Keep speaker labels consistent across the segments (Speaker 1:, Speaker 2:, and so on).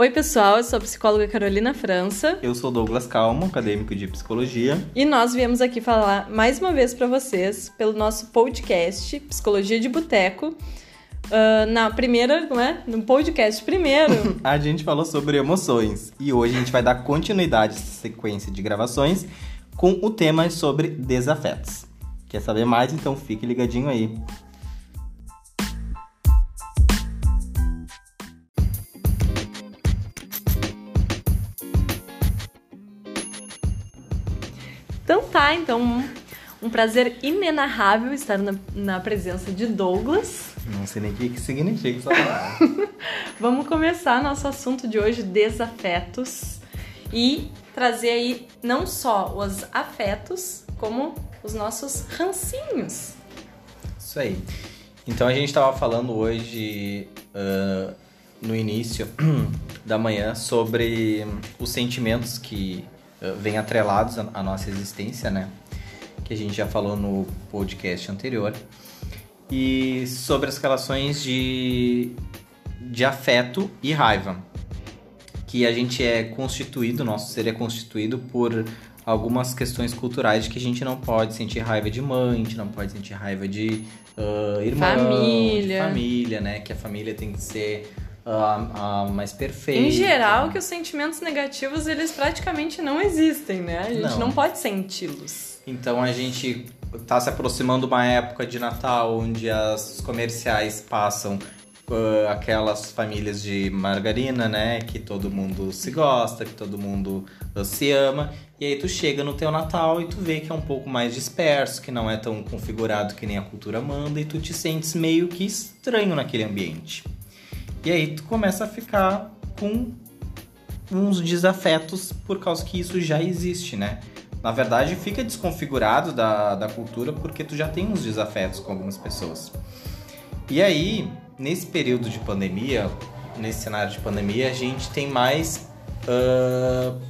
Speaker 1: Oi, pessoal, eu sou a psicóloga Carolina França.
Speaker 2: Eu sou Douglas Calmo, acadêmico de psicologia.
Speaker 1: E nós viemos aqui falar mais uma vez para vocês pelo nosso podcast Psicologia de Boteco. Uh, na primeira, não é? No podcast primeiro.
Speaker 2: a gente falou sobre emoções e hoje a gente vai dar continuidade essa sequência de gravações com o tema sobre desafetos. Quer saber mais? Então fique ligadinho aí.
Speaker 1: Então um, prazer inenarrável estar na, na, presença de Douglas.
Speaker 2: Não sei nem o que, que significa essa palavra.
Speaker 1: Vamos começar nosso assunto de hoje, desafetos, e trazer aí não só os afetos, como os nossos rancinhos.
Speaker 2: Isso aí. Então a gente estava falando hoje, uh, no início da manhã, sobre os sentimentos que vêm atrelados à nossa existência, né? Que a gente já falou no podcast anterior. E sobre as relações de, de afeto e raiva. Que a gente é constituído, nosso ser é constituído por algumas questões culturais de que a gente não pode sentir raiva de mãe, a gente não pode sentir raiva de uh, irmão,
Speaker 1: família.
Speaker 2: de família, né? Que a família tem que ser uh, mais perfeita.
Speaker 1: Em geral, que os sentimentos negativos, eles praticamente não existem, né? A gente não, não pode senti-los.
Speaker 2: Então a gente tá se aproximando uma época de Natal onde as comerciais passam uh, aquelas famílias de margarina, né? Que todo mundo se gosta, que todo mundo uh, se ama. E aí tu chega no teu Natal e tu vê que é um pouco mais disperso, que não é tão configurado que nem a cultura manda, e tu te sentes meio que estranho naquele ambiente. E aí tu começa a ficar com uns desafetos por causa que isso já existe, né? Na verdade, fica desconfigurado da, da cultura porque tu já tem uns desafetos com algumas pessoas. E aí, nesse período de pandemia, nesse cenário de pandemia, a gente tem mais uh,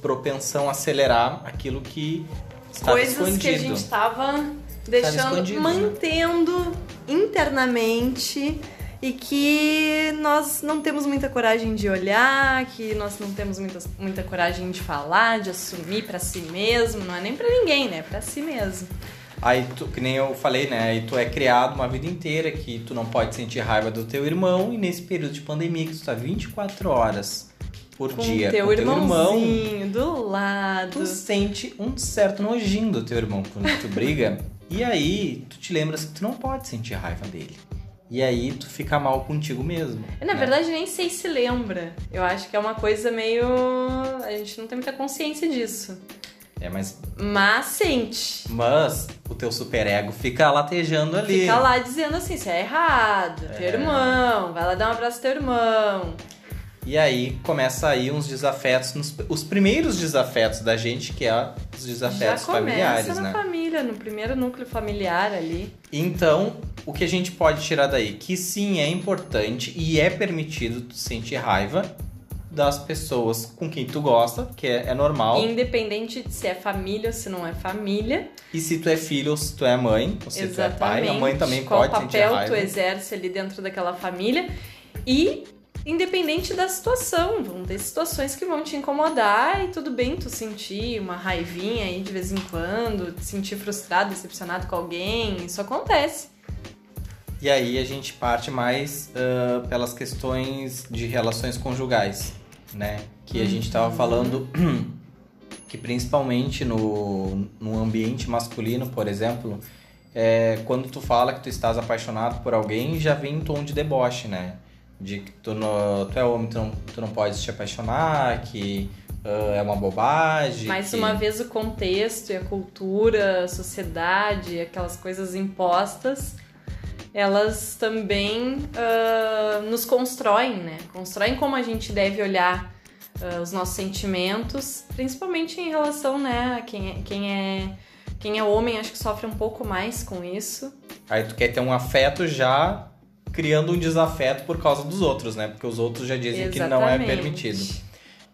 Speaker 2: propensão a acelerar aquilo que estava
Speaker 1: Coisas
Speaker 2: escondido.
Speaker 1: que a gente estava deixando,
Speaker 2: né?
Speaker 1: mantendo internamente e que nós não temos muita coragem de olhar, que nós não temos muita, muita coragem de falar, de assumir para si mesmo, não é nem para ninguém, né? Para si mesmo.
Speaker 2: Aí tu, que nem eu falei, né? Aí tu é criado uma vida inteira que tu não pode sentir raiva do teu irmão e nesse período de pandemia que tu tá 24 horas por
Speaker 1: com
Speaker 2: dia
Speaker 1: teu
Speaker 2: com teu irmão,
Speaker 1: do lado.
Speaker 2: tu sente um certo nojinho do teu irmão quando tu briga. e aí tu te lembras que tu não pode sentir raiva dele. E aí tu fica mal contigo mesmo.
Speaker 1: Eu, na
Speaker 2: né?
Speaker 1: verdade, nem sei se lembra. Eu acho que é uma coisa meio. A gente não tem muita consciência disso.
Speaker 2: É, mas.
Speaker 1: Mas sente.
Speaker 2: Mas o teu superego fica latejando ali.
Speaker 1: Fica lá dizendo assim: isso é errado. Teu
Speaker 2: É.
Speaker 1: irmão, vai lá dar um abraço ao teu irmão.
Speaker 2: E aí começa aí uns desafetos, nos- os primeiros desafetos da gente, que é os desafetos
Speaker 1: Já começa
Speaker 2: familiares,
Speaker 1: na
Speaker 2: né?
Speaker 1: família, no primeiro núcleo familiar ali.
Speaker 2: Então, o que a gente pode tirar daí? Que sim, é importante e é permitido tu sentir raiva das pessoas com quem tu gosta, que é, é normal.
Speaker 1: Independente de se é família ou se não é família.
Speaker 2: E se tu é filho ou se tu é mãe, ou se tu é pai, a mãe também
Speaker 1: Qual
Speaker 2: pode sentir
Speaker 1: papel
Speaker 2: raiva.
Speaker 1: tu exerce ali dentro daquela família. E independente da situação, vão ter situações que vão te incomodar e tudo bem tu sentir uma raivinha aí de vez em quando, te sentir frustrado, decepcionado com alguém, isso acontece.
Speaker 2: E aí a gente parte mais ah, pelas questões de relações conjugais, né? Que a gente
Speaker 1: Uhum.
Speaker 2: tava falando que principalmente no, no ambiente masculino, por exemplo, é, quando tu fala que tu estás apaixonado por alguém, já vem um tom de deboche, né? De que tu, no, tu é homem, tu não, tu não pode te apaixonar, que ah, é uma bobagem.
Speaker 1: Mais
Speaker 2: que...
Speaker 1: uma vez o contexto e a cultura, a sociedade, aquelas coisas impostas, elas também ah, nos constroem, né? Constroem como a gente deve olhar ah, os nossos sentimentos, principalmente em relação, né, a quem é, quem é quem é homem acho que sofre um pouco mais com isso.
Speaker 2: Aí tu quer ter um afeto já criando um desafeto por causa dos outros, né? Porque os outros já dizem que não é
Speaker 1: Exatamente.
Speaker 2: permitido.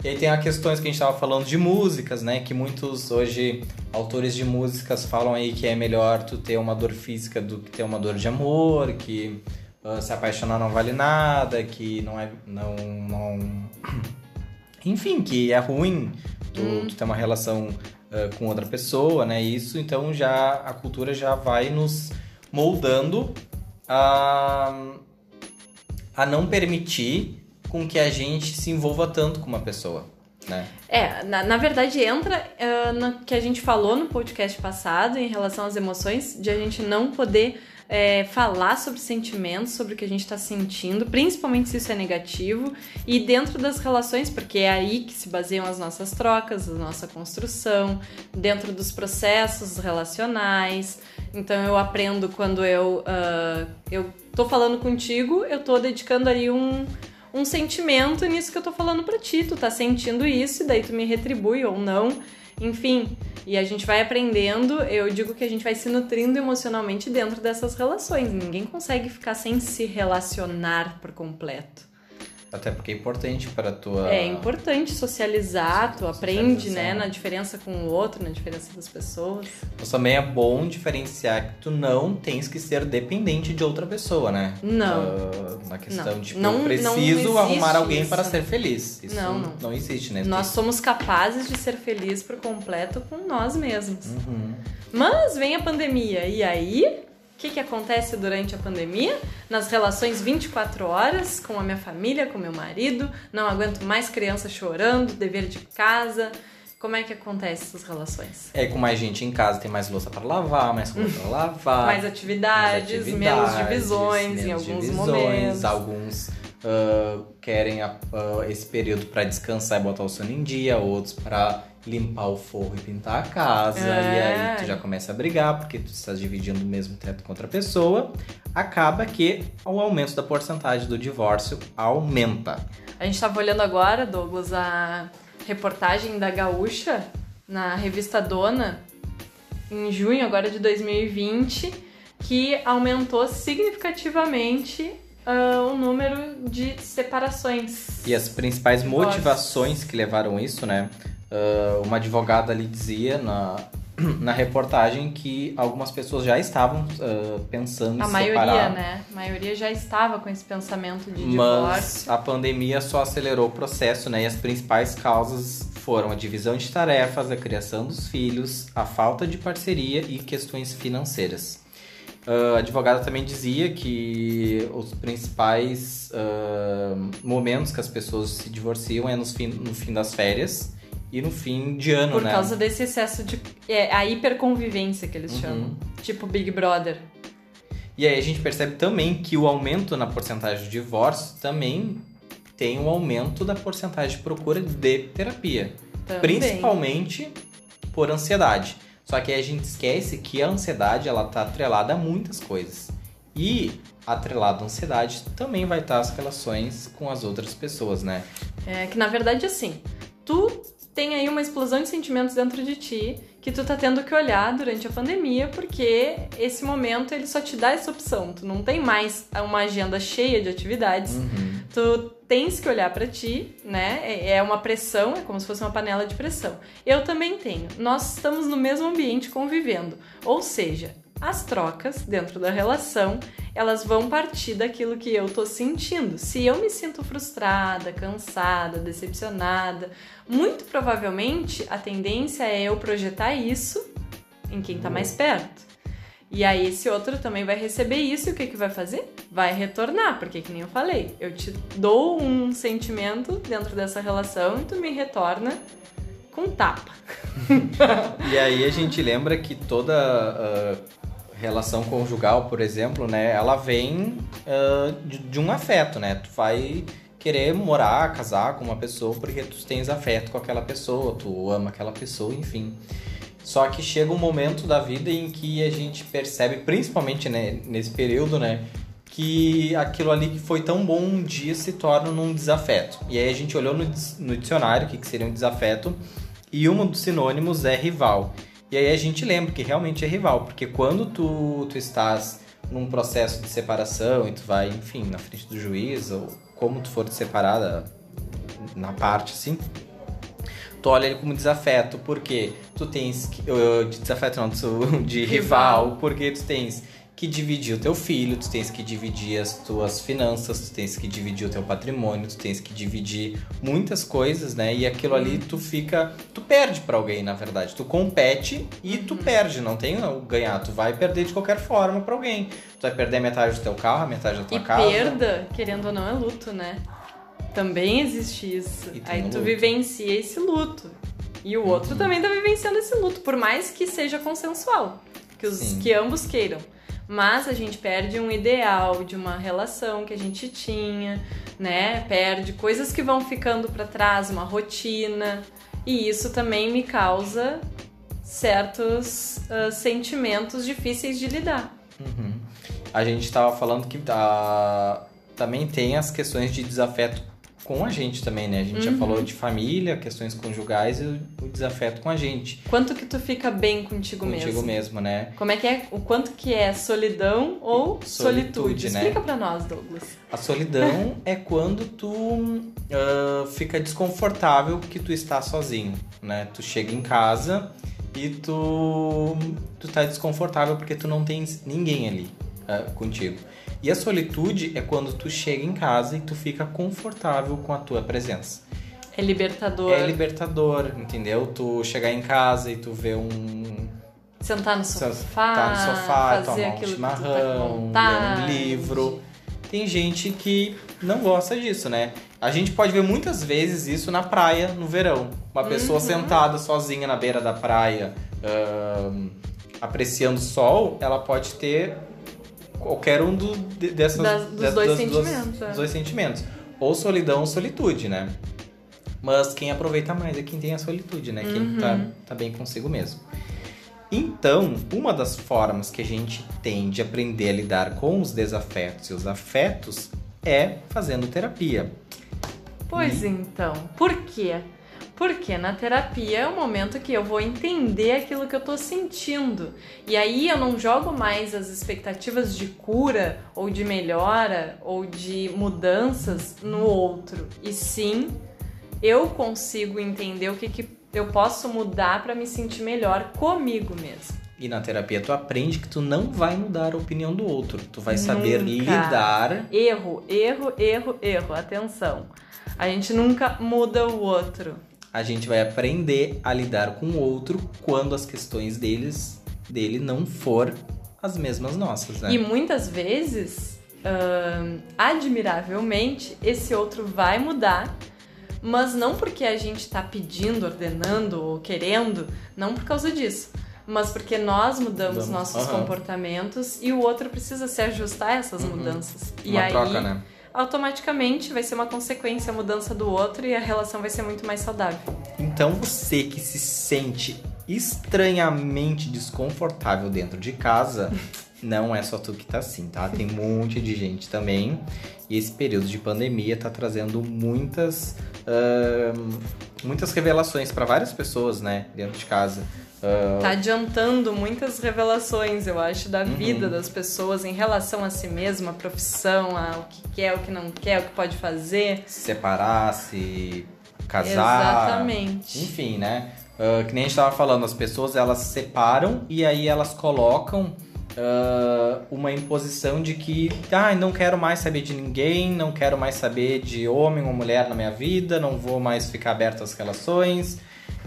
Speaker 2: E aí tem as questões que a gente estava falando de músicas, né? Que muitos hoje autores de músicas falam aí que é melhor tu ter uma dor física do que ter uma dor de amor, que uh, se apaixonar não vale nada, que não é. não. não... Enfim, que é ruim tu, hum. tu ter uma relação uh, com outra pessoa, né? Isso, então já a cultura já vai nos moldando a, a não permitir com que a gente se envolva tanto com uma pessoa. Né?
Speaker 1: É, na, na verdade entra uh, no que a gente falou no podcast passado em relação às emoções, de a gente não poder é, falar sobre sentimentos, sobre o que a gente está sentindo, principalmente se isso é negativo, e dentro das relações, porque é aí que se baseiam as nossas trocas, a nossa construção, dentro dos processos relacionais. Então eu aprendo quando eu, uh, eu tô falando contigo, eu tô dedicando aí um um sentimento nisso que eu tô falando pra ti. Tu tá sentindo isso e daí tu me retribui ou não. Enfim, e a gente vai aprendendo. Eu digo que a gente vai se nutrindo emocionalmente dentro dessas relações. Ninguém consegue ficar sem se relacionar por completo.
Speaker 2: Até porque é importante para tua.
Speaker 1: É importante socializar, tu aprende, né, na diferença com o outro, na diferença das pessoas.
Speaker 2: Mas também é bom diferenciar que tu não tens que ser dependente de outra pessoa, né?
Speaker 1: Não.
Speaker 2: Uh, na questão não. de tipo, não, eu preciso não arrumar alguém isso. para ser feliz. Isso não, não. não existe, né?
Speaker 1: Nós somos capazes de ser felizes por completo com nós mesmos.
Speaker 2: Uhum.
Speaker 1: Mas vem a pandemia e aí o que, que acontece durante a pandemia? Nas relações 24 horas com a minha família, com meu marido, não aguento mais criança chorando, dever de casa. Como é que acontece essas relações?
Speaker 2: É, com mais gente em casa tem mais louça para lavar, mais roupa para lavar.
Speaker 1: mais, atividades, mais atividades, menos divisões menos em alguns divisões, momentos.
Speaker 2: Alguns uh, querem uh, esse período para descansar e botar o sono em dia, outros para limpar o forro e pintar a casa. É. E aí tu já começa a brigar porque tu estás dividindo o mesmo teto com outra pessoa. Acaba que o aumento da porcentagem do divórcio aumenta.
Speaker 1: A gente estava olhando agora, Douglas, a reportagem da Gaúcha na revista Dona em junho agora de 2020 que aumentou significativamente uh, o número de separações.
Speaker 2: E as principais motivações que levaram isso, né? Uh, uma advogada ali dizia na, na reportagem que algumas pessoas já estavam uh, pensando
Speaker 1: a
Speaker 2: em
Speaker 1: maioria,
Speaker 2: separar.
Speaker 1: né? A maioria já estava com esse pensamento de
Speaker 2: Mas
Speaker 1: divórcio.
Speaker 2: a pandemia só acelerou o processo, né? E as principais causas foram a divisão de tarefas, a criação dos filhos, a falta de parceria e questões financeiras. Uh, a advogada também dizia que os principais uh, momentos que as pessoas se divorciam é no fim, no fim das férias e no fim de ano,
Speaker 1: Por
Speaker 2: né?
Speaker 1: Por causa desse excesso de. É, a hiperconvivência que eles uhum. chamam. Tipo Big Brother.
Speaker 2: E aí a gente percebe também que o aumento na porcentagem de divórcio também tem um aumento da porcentagem de procura de terapia. Também. Principalmente por ansiedade. Só que aí a gente esquece que a ansiedade ela tá atrelada a muitas coisas. E atrelado à ansiedade também vai estar as relações com as outras pessoas, né?
Speaker 1: É que na verdade assim, tu tem aí uma explosão de sentimentos dentro de ti que tu tá tendo que olhar durante a pandemia, porque esse momento ele só te dá essa opção. Tu não tem mais uma agenda cheia de atividades.
Speaker 2: Uhum.
Speaker 1: Tu tens que olhar para ti, né? É, é uma pressão, é como se fosse uma panela de pressão. Eu também tenho. Nós estamos no mesmo ambiente convivendo. Ou seja, as trocas dentro da relação, elas vão partir daquilo que eu tô sentindo. Se eu me sinto frustrada, cansada, decepcionada, muito provavelmente a tendência é eu projetar isso em quem tá mais perto. E aí esse outro também vai receber isso e o que que vai fazer? Vai retornar, porque que nem eu falei, eu te dou um sentimento dentro dessa relação e tu me retorna com tapa.
Speaker 2: e aí a gente lembra que toda uh relação conjugal, por exemplo, né, ela vem uh, de, de, um afeto, né? Tu vai querer morar, casar com uma pessoa porque tu tens afeto com aquela pessoa, tu ama aquela pessoa, enfim. Só que chega um momento da vida em que a gente percebe, principalmente né, nesse período, né, que aquilo ali que foi tão bom um dia se torna num desafeto. E aí a gente olhou no, no dicionário o que, que seria um desafeto e um dos sinônimos é rival. E aí a gente lembra que realmente é rival, porque quando tu, tu estás num processo de separação e tu vai, enfim, na frente do juiz, ou como tu for separada na parte assim, tu olha ele como desafeto, porque tu tens que, de desafeto não, de rival, porque tu tens que dividir o teu filho, tu tens que dividir as tuas finanças, tu tens que dividir o teu patrimônio, tu tens que dividir muitas coisas, né? E aquilo ali tu fica, tu perde para alguém, na verdade. Tu compete e tu perde, não tem o ganhar, tu vai perder de qualquer forma para alguém. Tu vai perder metade do teu carro, metade da tua
Speaker 1: e
Speaker 2: casa.
Speaker 1: perda, querendo ou não, é luto, né? Também existe isso. Aí
Speaker 2: o
Speaker 1: tu
Speaker 2: luto.
Speaker 1: vivencia esse luto. E o outro também tá vivenciando esse luto, por mais que seja consensual. Que, os,
Speaker 2: Sim.
Speaker 1: que ambos queiram. Mas a gente perde um ideal de uma relação que a gente tinha, né? Perde coisas que vão ficando pra trás, uma rotina. E isso também me causa certos ah, sentimentos difíceis de lidar.
Speaker 2: Uhum. A gente tava falando que tá, também tem as questões de desafeto com a gente também, né? A gente já
Speaker 1: Uhum.
Speaker 2: falou de família, questões conjugais e o, desafeto com a gente.
Speaker 1: Quanto que tu fica bem contigo,
Speaker 2: Contigo
Speaker 1: mesmo?
Speaker 2: mesmo, né?
Speaker 1: Como é que é? O quanto que é solidão ou solitude?
Speaker 2: Solitude, né?
Speaker 1: Explica pra nós, Douglas.
Speaker 2: A solidão é quando tu ah, fica desconfortável que tu está sozinho, né? Tu chega em casa e tu, tu tá desconfortável porque tu não tens ninguém ali ah, contigo. E a solitude é quando tu chega em casa e tu fica confortável com a tua presença.
Speaker 1: É libertador.
Speaker 2: É libertador, entendeu? Tu chegar em casa e tu ver um
Speaker 1: Sentar no
Speaker 2: Sentar
Speaker 1: sofá,
Speaker 2: no sofá, tomar um
Speaker 1: tá
Speaker 2: chimarrão,
Speaker 1: vontade.
Speaker 2: ler um livro. Tem gente que não gosta disso, né? A gente pode ver muitas vezes isso na praia no verão. Uma pessoa
Speaker 1: Uhum.
Speaker 2: sentada sozinha na beira da praia, ahn, apreciando o sol, ela pode ter qualquer um do, de- dessas,
Speaker 1: Das- dos
Speaker 2: dessas-
Speaker 1: dois
Speaker 2: das
Speaker 1: sentimentos, é.
Speaker 2: dois sentimentos. Ou solidão ou solitude, né? Mas quem aproveita mais é quem tem a solitude, né? Quem
Speaker 1: Uhum.
Speaker 2: tá, tá bem consigo mesmo. Então, uma das formas que a gente tem de aprender a lidar com os desafetos e os afetos é fazendo terapia.
Speaker 1: Pois então, por quê? Porque na terapia é o momento que eu vou entender aquilo que eu tô sentindo. E aí eu não jogo mais as expectativas de cura, ou de melhora, ou de mudanças no outro. E sim, eu consigo entender o que, que eu posso mudar pra me sentir melhor comigo mesmo.
Speaker 2: E na terapia tu aprende que tu não vai mudar a opinião do outro. Tu vai saber
Speaker 1: Nunca.
Speaker 2: lidar.
Speaker 1: Erro, erro, erro, erro. Atenção. A gente nunca muda o outro.
Speaker 2: A gente vai aprender a lidar com o outro quando as questões deles dele não for as mesmas nossas, né?
Speaker 1: E muitas vezes, admiravelmente, esse outro vai mudar, mas não porque a gente tá pedindo, ordenando ou querendo, não por causa disso. Mas porque nós mudamos
Speaker 2: Mudamos,
Speaker 1: nossos
Speaker 2: aham.
Speaker 1: comportamentos e o outro precisa se ajustar a essas
Speaker 2: Uhum.
Speaker 1: mudanças. e
Speaker 2: Uma
Speaker 1: aí,
Speaker 2: troca, né?
Speaker 1: Automaticamente, vai ser uma consequência a mudança do outro e a relação vai ser muito mais saudável.
Speaker 2: Então você que se sente estranhamente desconfortável dentro de casa, não é só tu que tá assim, tá? Tem um monte de gente também. E esse período de pandemia tá trazendo muitas ahn, muitas revelações para várias pessoas, né, dentro de casa. Ah,
Speaker 1: Tá adiantando muitas revelações, eu acho, da
Speaker 2: Uhum.
Speaker 1: vida das pessoas em relação a si mesma, a profissão, a o que quer, o que não quer, o que pode fazer.
Speaker 2: se separar, se casar.
Speaker 1: Exatamente.
Speaker 2: Enfim, né? Ah, que nem a gente tava falando, as pessoas elas se separam e aí elas colocam ah, uma imposição de que ah, não quero mais saber de ninguém, não quero mais saber de homem ou mulher na minha vida, não vou mais ficar aberto às relações.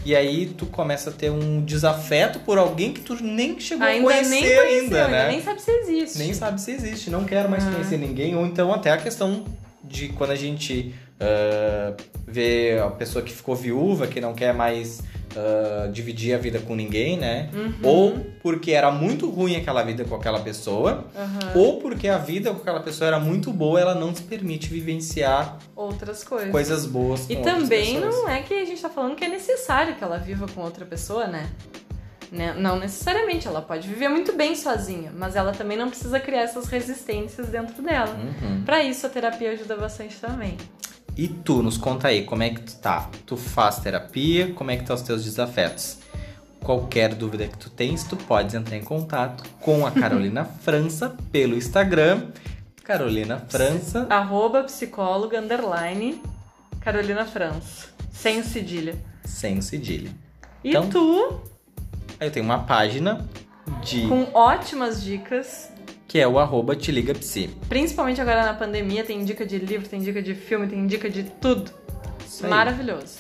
Speaker 2: E aí tu começa a ter um desafeto por alguém que tu nem chegou a
Speaker 1: Ainda
Speaker 2: conhecer
Speaker 1: nem conheceu,
Speaker 2: ainda, né?
Speaker 1: nem sabe se existe.
Speaker 2: nem sabe se existe, não quero mais
Speaker 1: Ah.
Speaker 2: conhecer ninguém, ou então até a questão de quando a gente ah, vê a pessoa que ficou viúva, que não quer mais ah, dividir a vida com ninguém, né?
Speaker 1: Uhum.
Speaker 2: Ou porque era muito ruim aquela vida com aquela pessoa,
Speaker 1: Aham.
Speaker 2: ou porque a vida com aquela pessoa era muito boa, ela não te permite vivenciar
Speaker 1: Outras coisas.
Speaker 2: coisas boas com
Speaker 1: E também não é que a gente tá falando que é necessário que ela viva com outra pessoa, né? Né? Não necessariamente, ela pode viver muito bem sozinha, mas ela também não precisa criar essas resistências dentro dela.
Speaker 2: Uhum.
Speaker 1: Pra isso a terapia ajuda bastante também.
Speaker 2: E tu, nos conta aí, como é que tu tá? Tu faz terapia? Como é que tá os teus desafetos? Qualquer dúvida que tu tens, tu podes entrar em contato com a Carolina França pelo Instagram. Carolina França,
Speaker 1: Arroba psicóloga underline Carolina França. Sem o cedilha.
Speaker 2: sem cedilha.
Speaker 1: E
Speaker 2: Então-
Speaker 1: tu?
Speaker 2: Aí eu tenho uma página De...
Speaker 1: com ótimas dicas.
Speaker 2: Que é o arroba Te Liga Psi.
Speaker 1: Principalmente agora na pandemia, tem dica de livro, tem dica de filme, tem dica de tudo. Maravilhoso.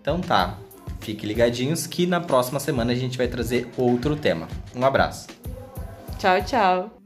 Speaker 2: Então tá. Fiquem ligadinhos que na próxima semana a gente vai trazer outro tema. Um abraço.
Speaker 1: Tchau, tchau.